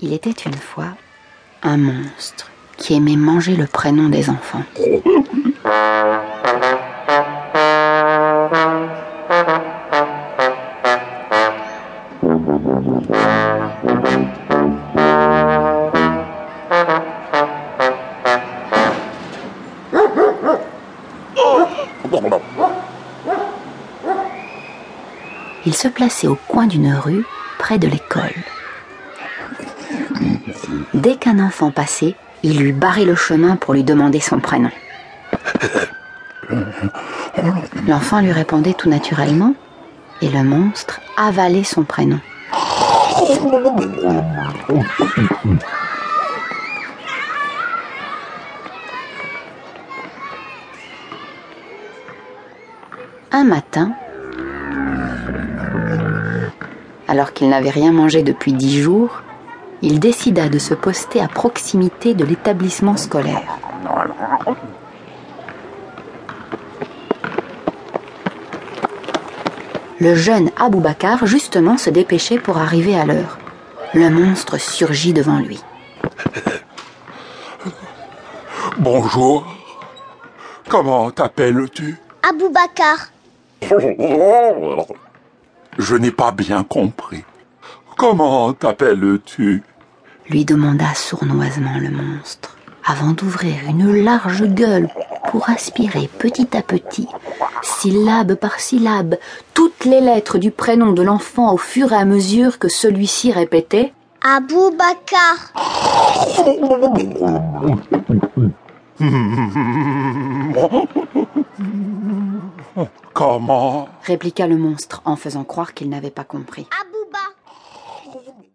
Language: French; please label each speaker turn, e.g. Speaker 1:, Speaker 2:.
Speaker 1: Il était une fois un monstre qui aimait manger le prénom des enfants. Il se plaçait au coin d'une rue près de l'école. Dès qu'un enfant passait, il lui barrait le chemin pour lui demander son prénom. L'enfant lui répondait tout naturellement et le monstre avalait son prénom. Un matin, alors qu'il n'avait rien mangé depuis dix jours, il décida de se poster à proximité de l'établissement scolaire. Le jeune Aboubacar justement se dépêchait pour arriver à l'heure. Le monstre surgit devant lui.
Speaker 2: Bonjour. Comment t'appelles-tu?
Speaker 3: Aboubacar.
Speaker 2: Je n'ai pas bien compris. Comment t'appelles-tu?
Speaker 1: lui demanda sournoisement le monstre, avant d'ouvrir une large gueule pour aspirer petit à petit, syllabe par syllabe, toutes les lettres du prénom de l'enfant au fur et à mesure que celui-ci répétait
Speaker 3: Aboubacar.
Speaker 2: Comment?
Speaker 1: Répliqua le monstre en faisant croire qu'il n'avait pas compris.
Speaker 3: Abou